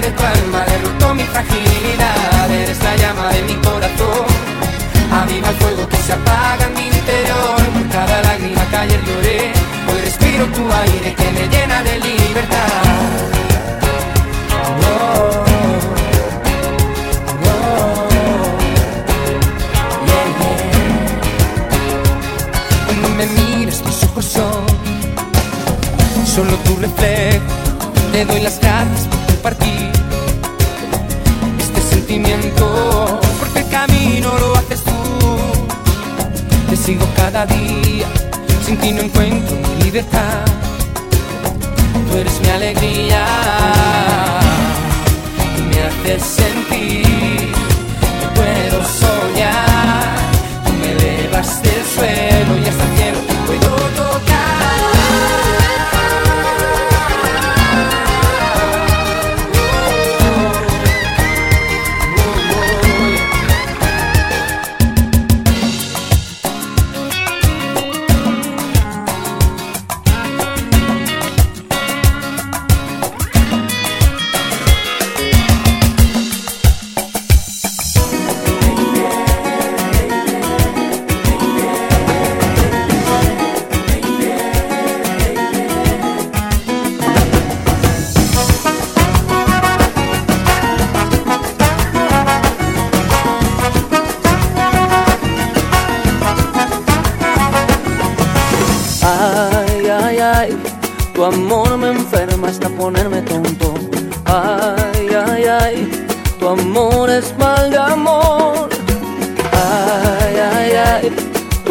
de tu alma derrotó mi fragilidad. Eres la llama de mi corazón. Aviva el fuego que se apaga en mi interior. Por cada lágrima que ayer lloré, hoy respiro tu aire que me llena de libertad. Cuando me miras tus ojos son solo tu reflejo. Te doy las gracias por compartir sigo cada día. Sin ti no encuentro mi libertad. Tú eres mi alegría. Y me haces sentir que puedo soñar. Tú me elevas del suelo y hasta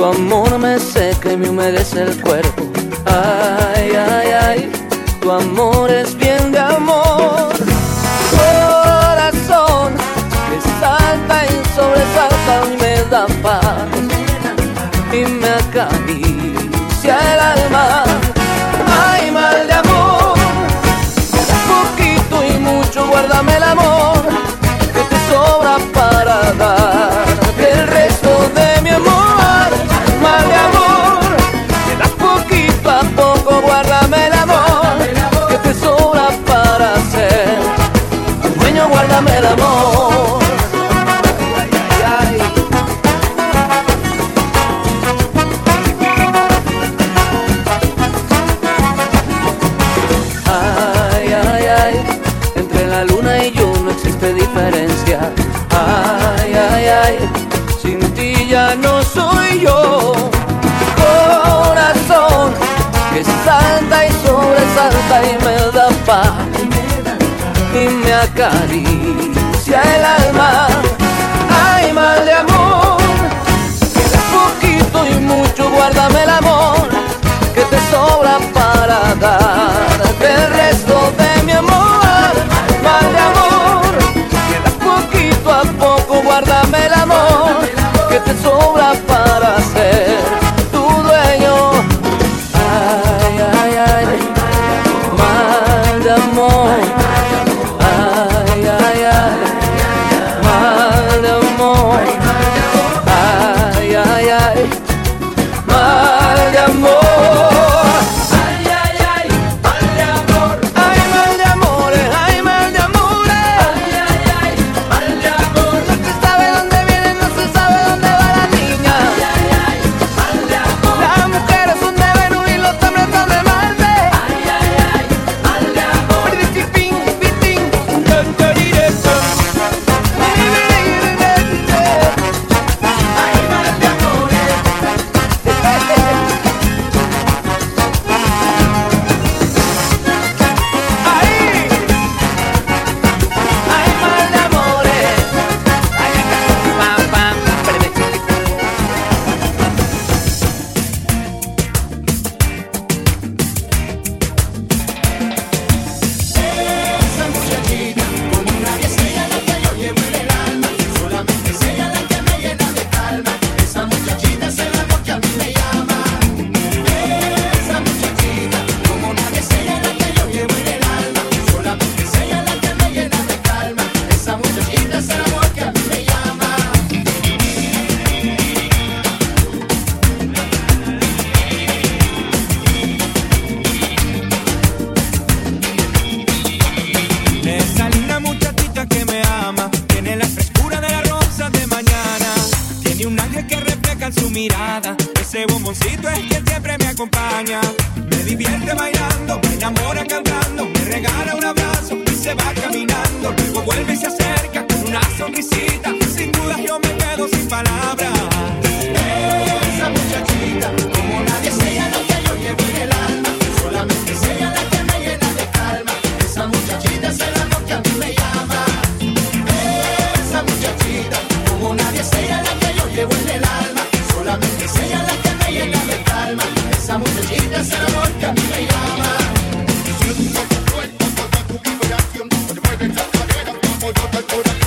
amor me seca y me humedece el cuerpo. Y cuerpo, toda tu vibración, mueve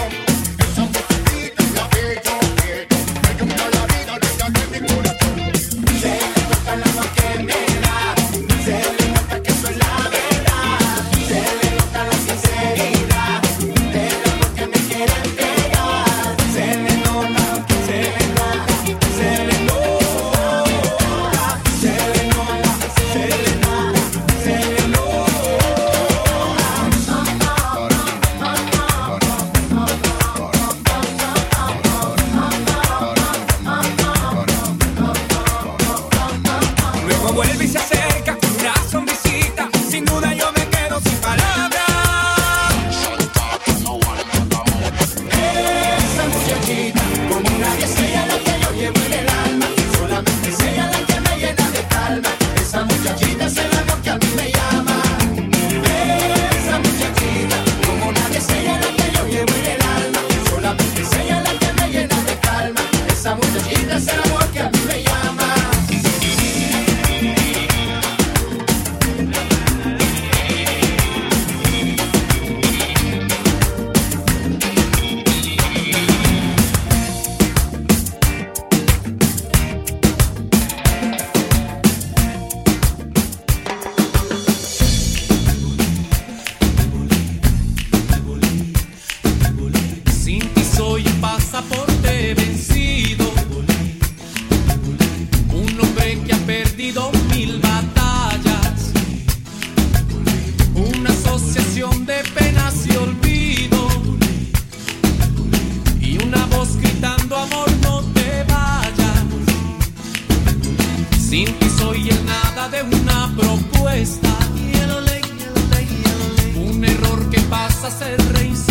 de una propuesta. Un error que pasa a ser reincidente.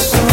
so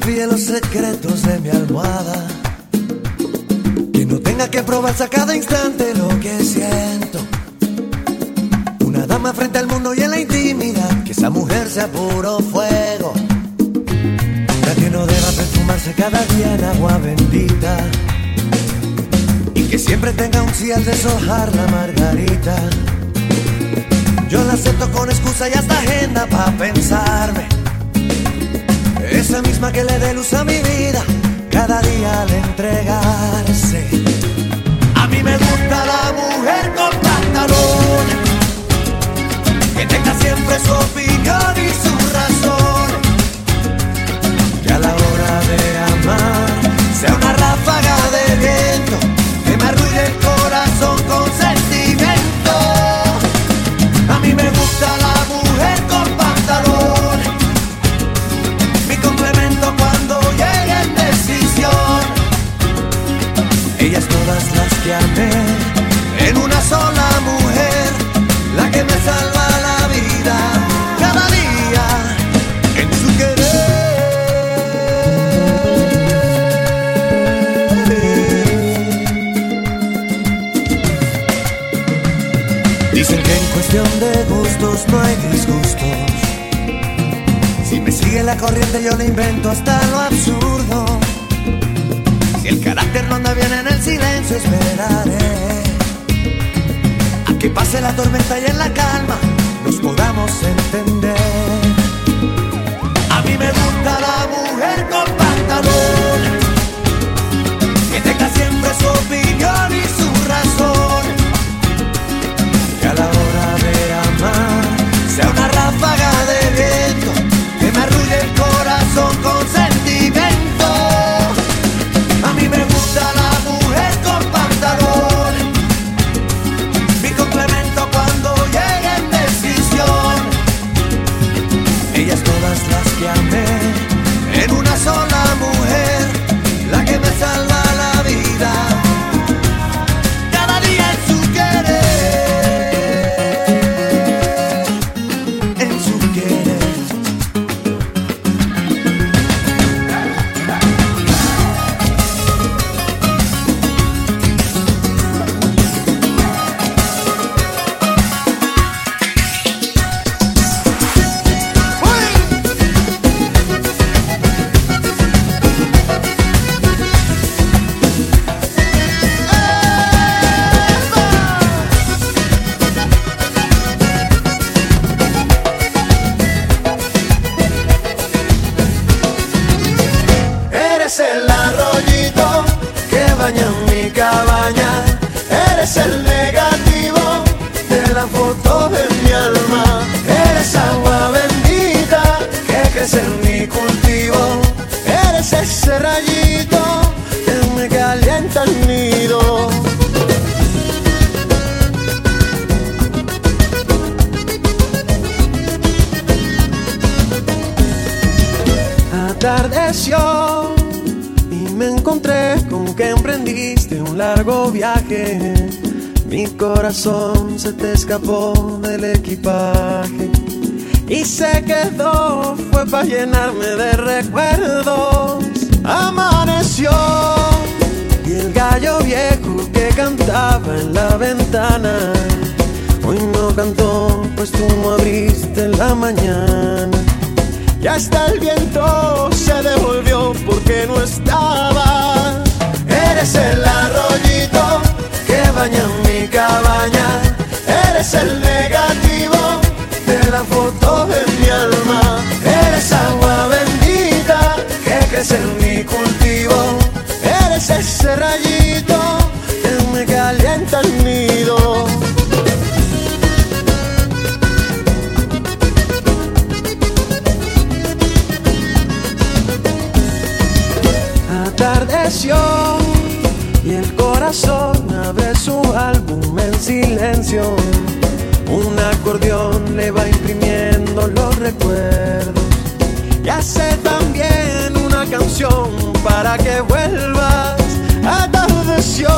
confíe los secretos de mi almohada. Que no tenga que probarse a cada instante lo que siento. Una dama frente al mundo y en la intimidad. Que esa mujer sea puro fuego. Una que no deba perfumarse cada día en agua bendita. Y que siempre tenga un sí al deshojar la margarita. Yo la acepto con excusa y hasta agenda para pensarme. Esa misma que le dé luz a mi vida cada día al entregarse. A mí me gusta la mujer con pantalón, que tenga siempre su opinión y su razón. Que a la hora de amar sea una ráfaga de viento que me arruine el corazón con las que amé, en una sola mujer, la que me salva la vida cada día en su querer. Dicen que en cuestión de gustos no hay disgustos. Si me sigue la corriente yo le invento hasta lo absurdo. Carácter no anda bien en el silencio esperaré a que pase la tormenta y en la calma nos podamos entender. Escapó del equipaje y se quedó, fue para llenarme de recuerdos. Amaneció y el gallo viejo que cantaba en la ventana. Hoy no cantó, pues tú no abriste en la mañana. Y hasta el viento se devolvió porque no estaba. Eres el arroyito que baña mi cabaña. Eres el negativo de la foto de mi alma. Eres agua bendita que crece en mi cultivo. Eres ese rayito que me calienta el nido. Atardeció y el corazón su álbum en silencio. Un acordeón le va imprimiendo los recuerdos. Y hace también una canción para que vuelvas. a Atardeció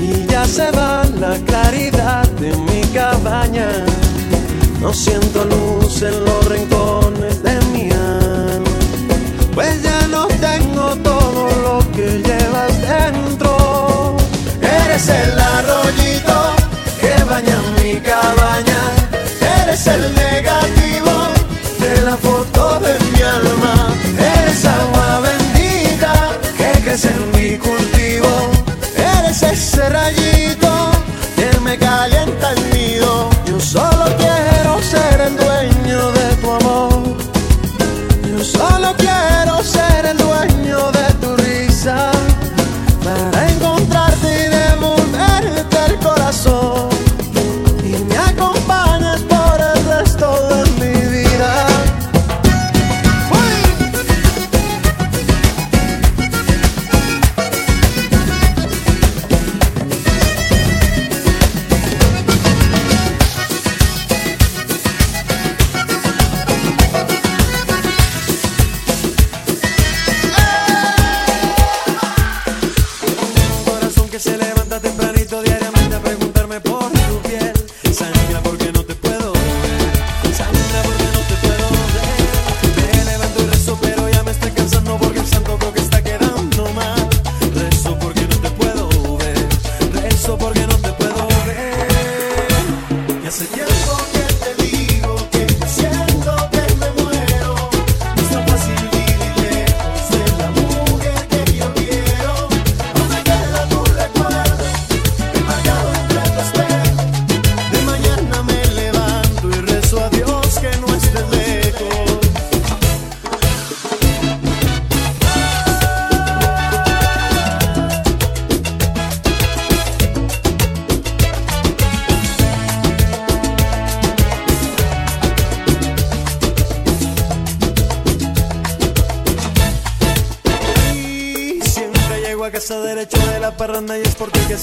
y ya se va la claridad de mi cabaña. No siento luz en los rincones de mi alma. Pues ya Eres el arroyito que baña mi cabaña. Eres el negro.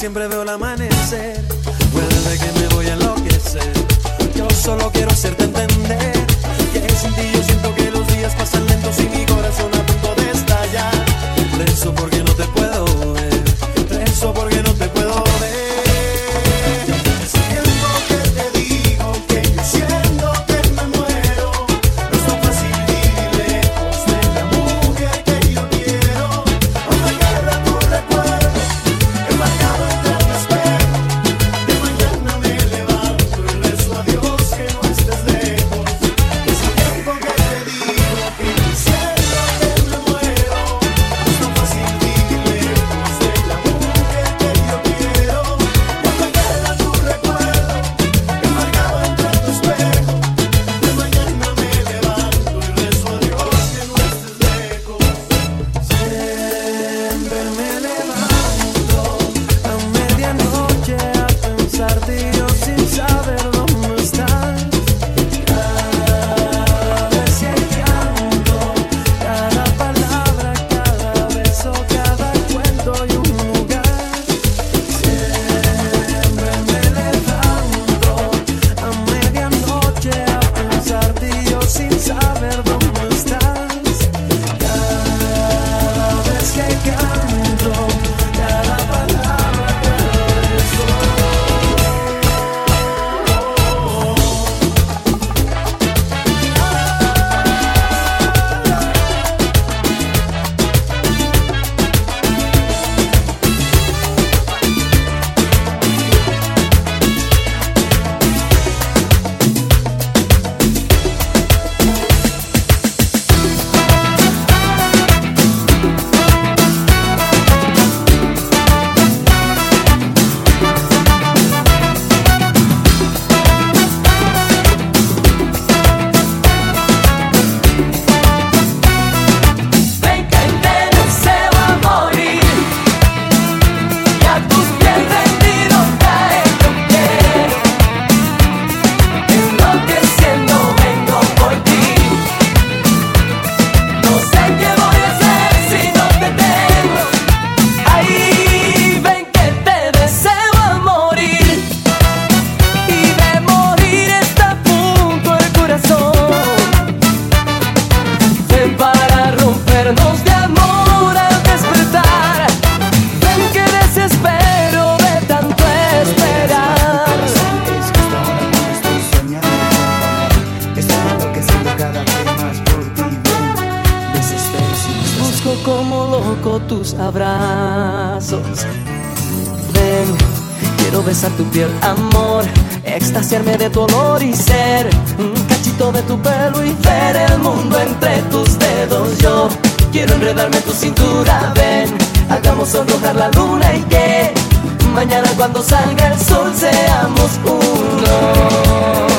siempre veo tu amor, extasiarme de tu olor y ser un cachito de tu pelo y ver el mundo entre tus dedos. Yo quiero enredarme tu cintura, ven, hagamos sonrojar la luna y que mañana cuando salga el sol seamos uno.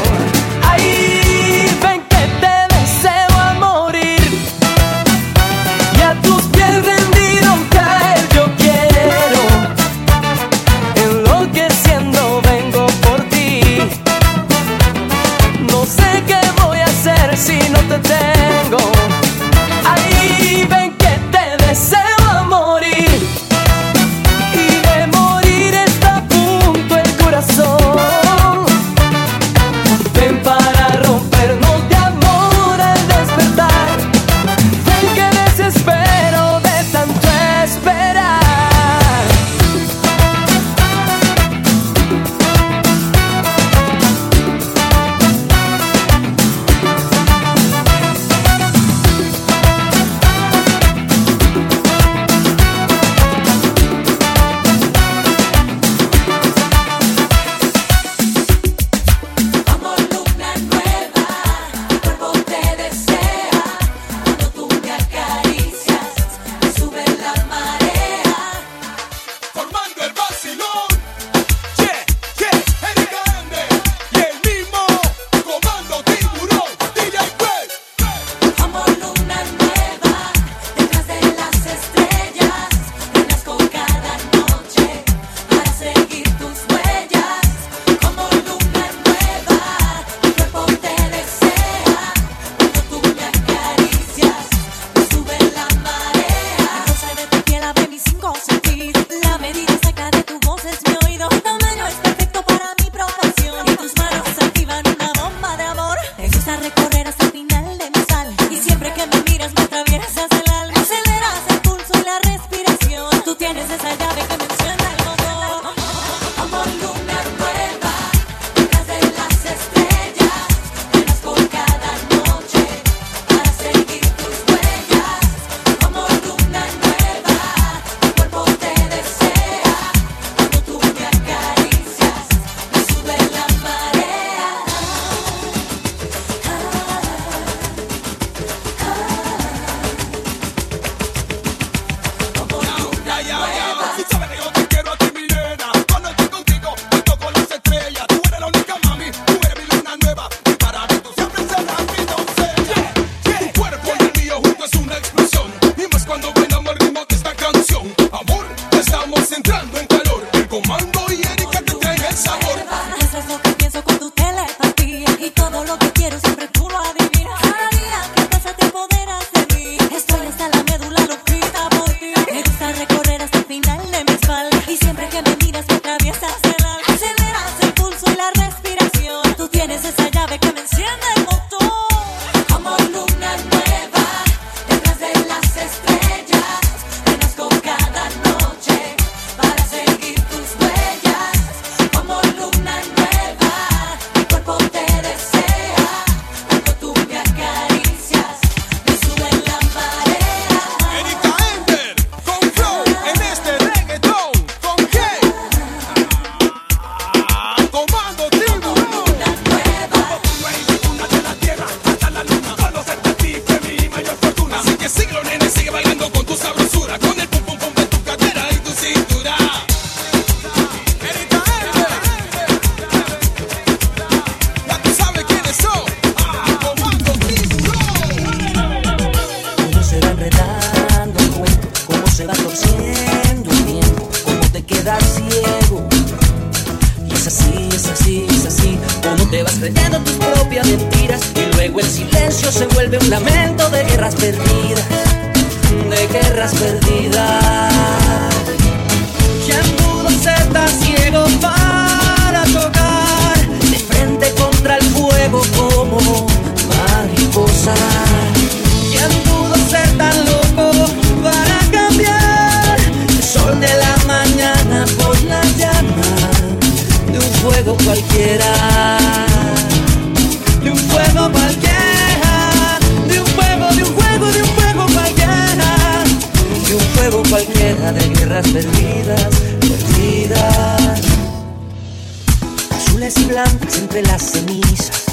Y blancas entre las cenizas,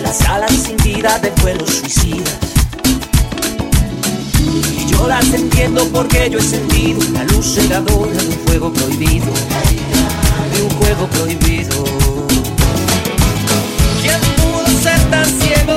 las alas sin vida de vuelos suicidas. Y yo las entiendo porque yo he sentido la luz cegadora de un fuego prohibido, de un juego prohibido. ¿Quién pudo ser tan ciego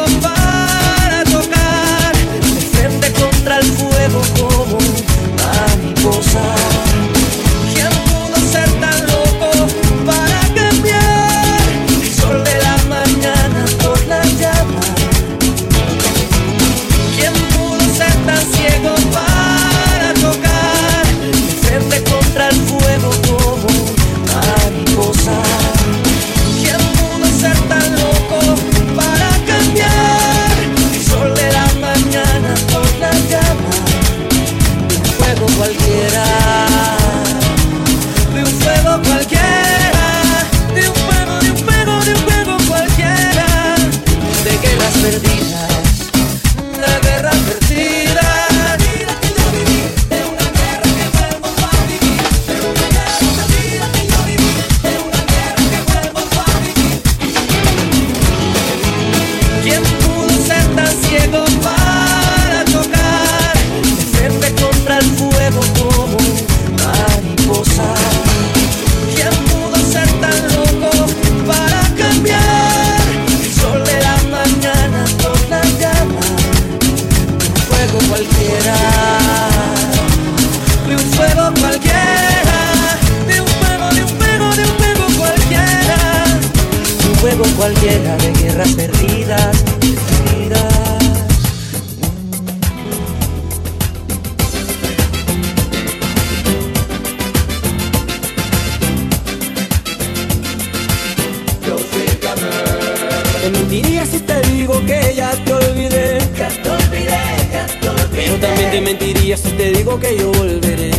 mentiría si te digo que yo volveré.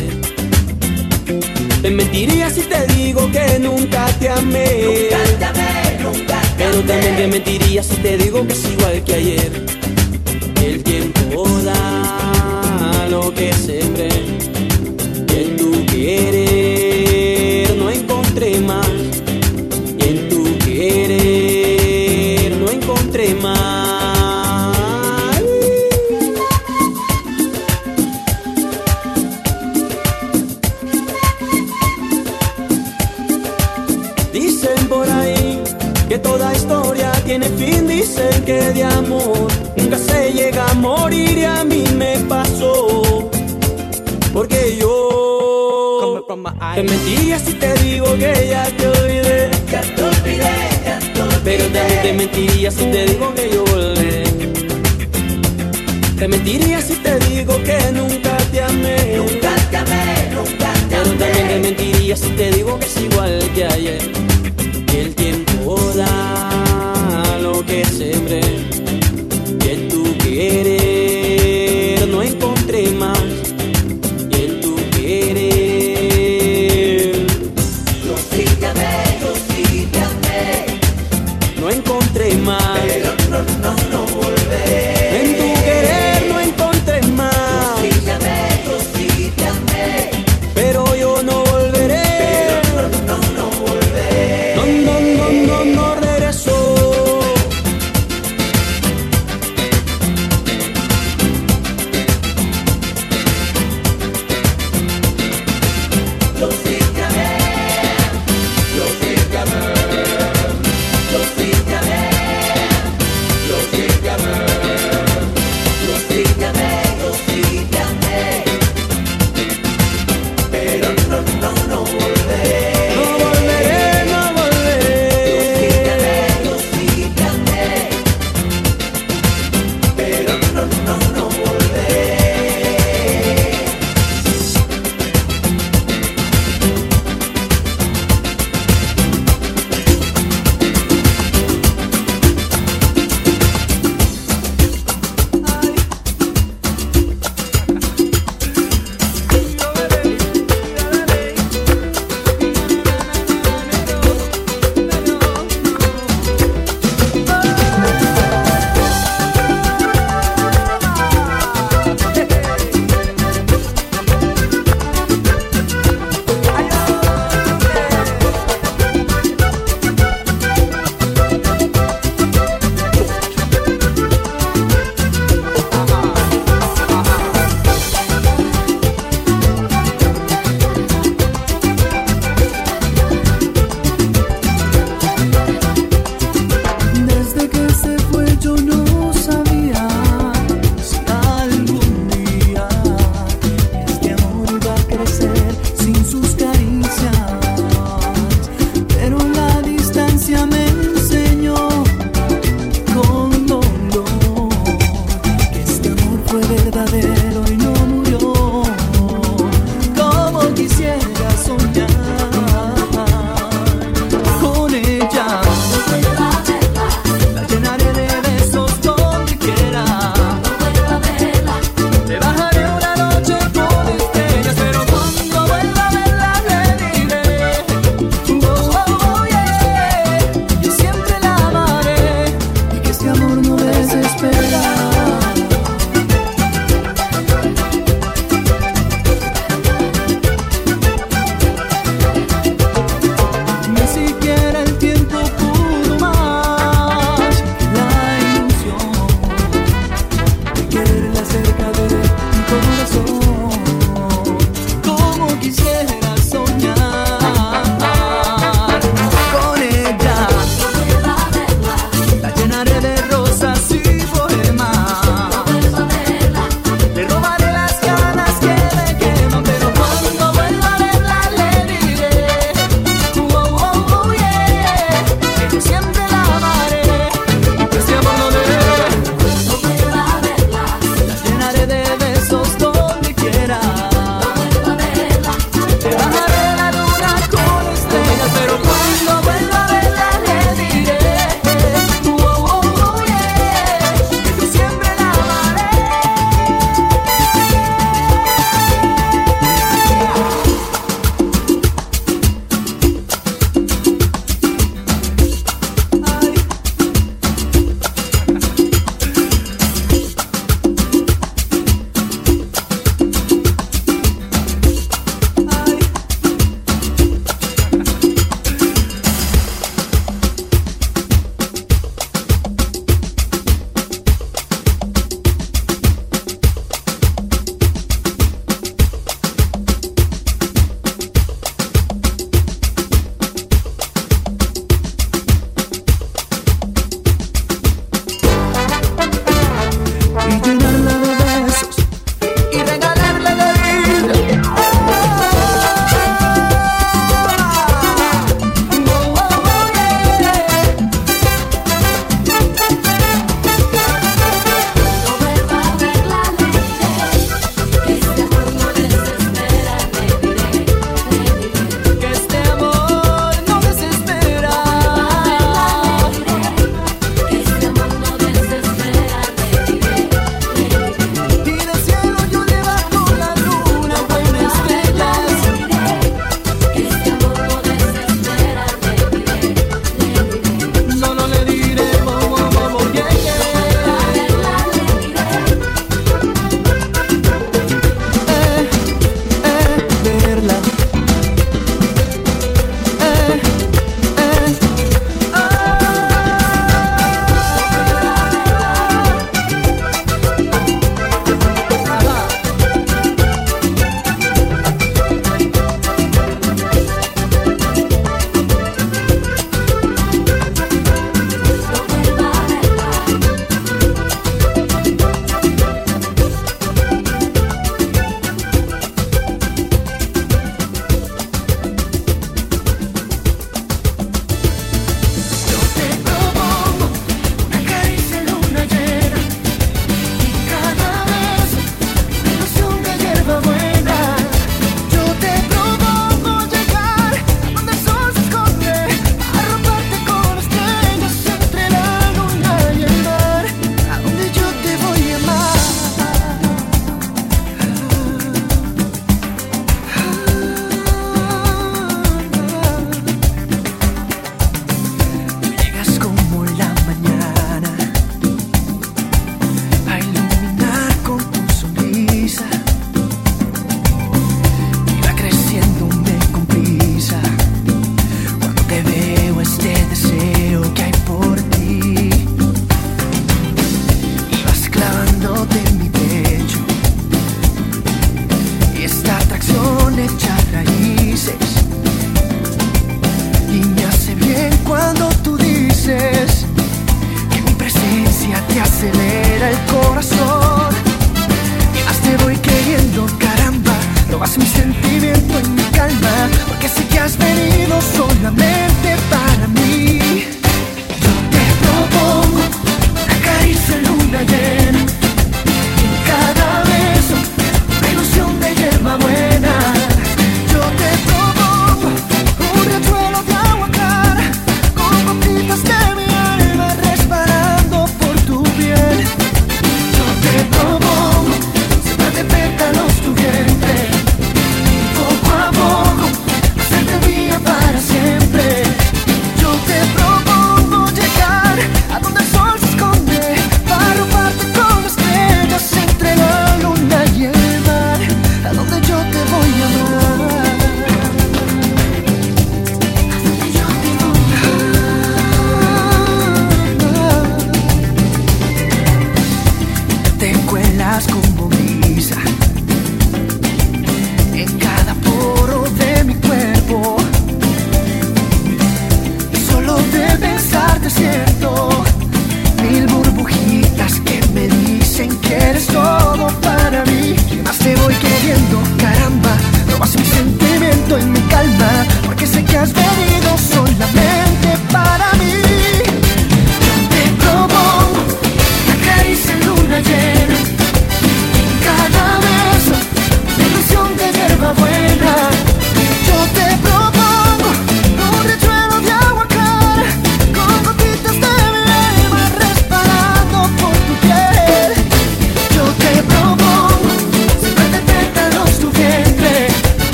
Te mentiría si te digo que nunca te amé. Pero también te mentiría si te digo que es igual que ayer. El tiempo da lo que sembré. Y en tu querer no encontré más. De amor nunca se llega a morir y a mí me pasó. Porque yo te mentiría si te digo que ya te olvidé. Pero también te mentiría si te digo que yo volveré. Te mentiría si te digo que nunca te amé. Pero también te mentiría si te digo que es igual que ayer. Que el tiempo da lo que sembré. Y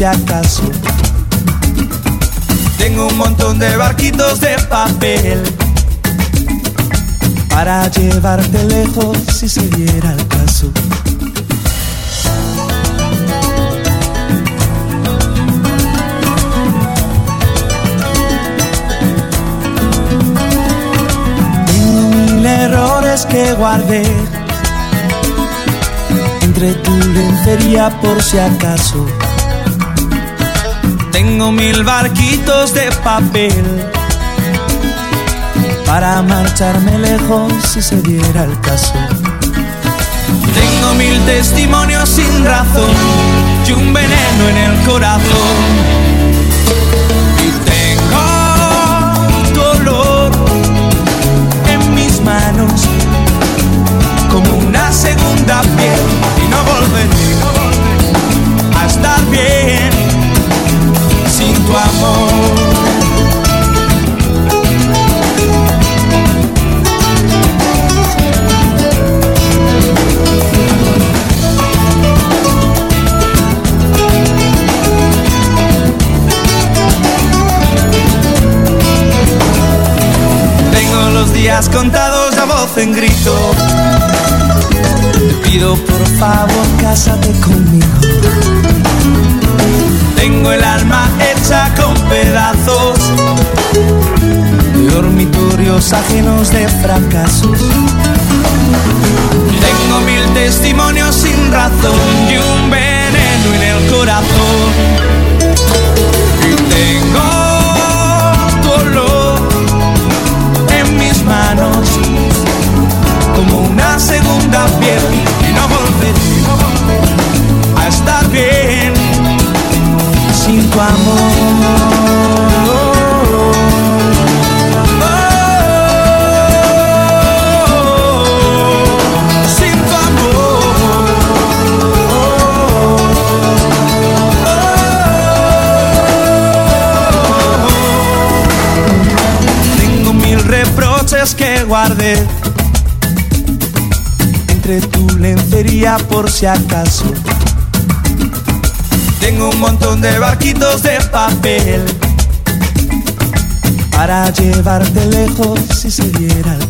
si acaso. Tengo un montón de barquitos de papel para llevarte lejos si se diera el caso. Tengo mil errores que guardé entre tu lencería por si acaso. Tengo mil barquitos de papel para marcharme lejos si se diera el caso. Tengo mil testimonios sin razón y un veneno en el corazón por si acaso. Tengo un montón de barquitos de papel para llevarte lejos si se diera el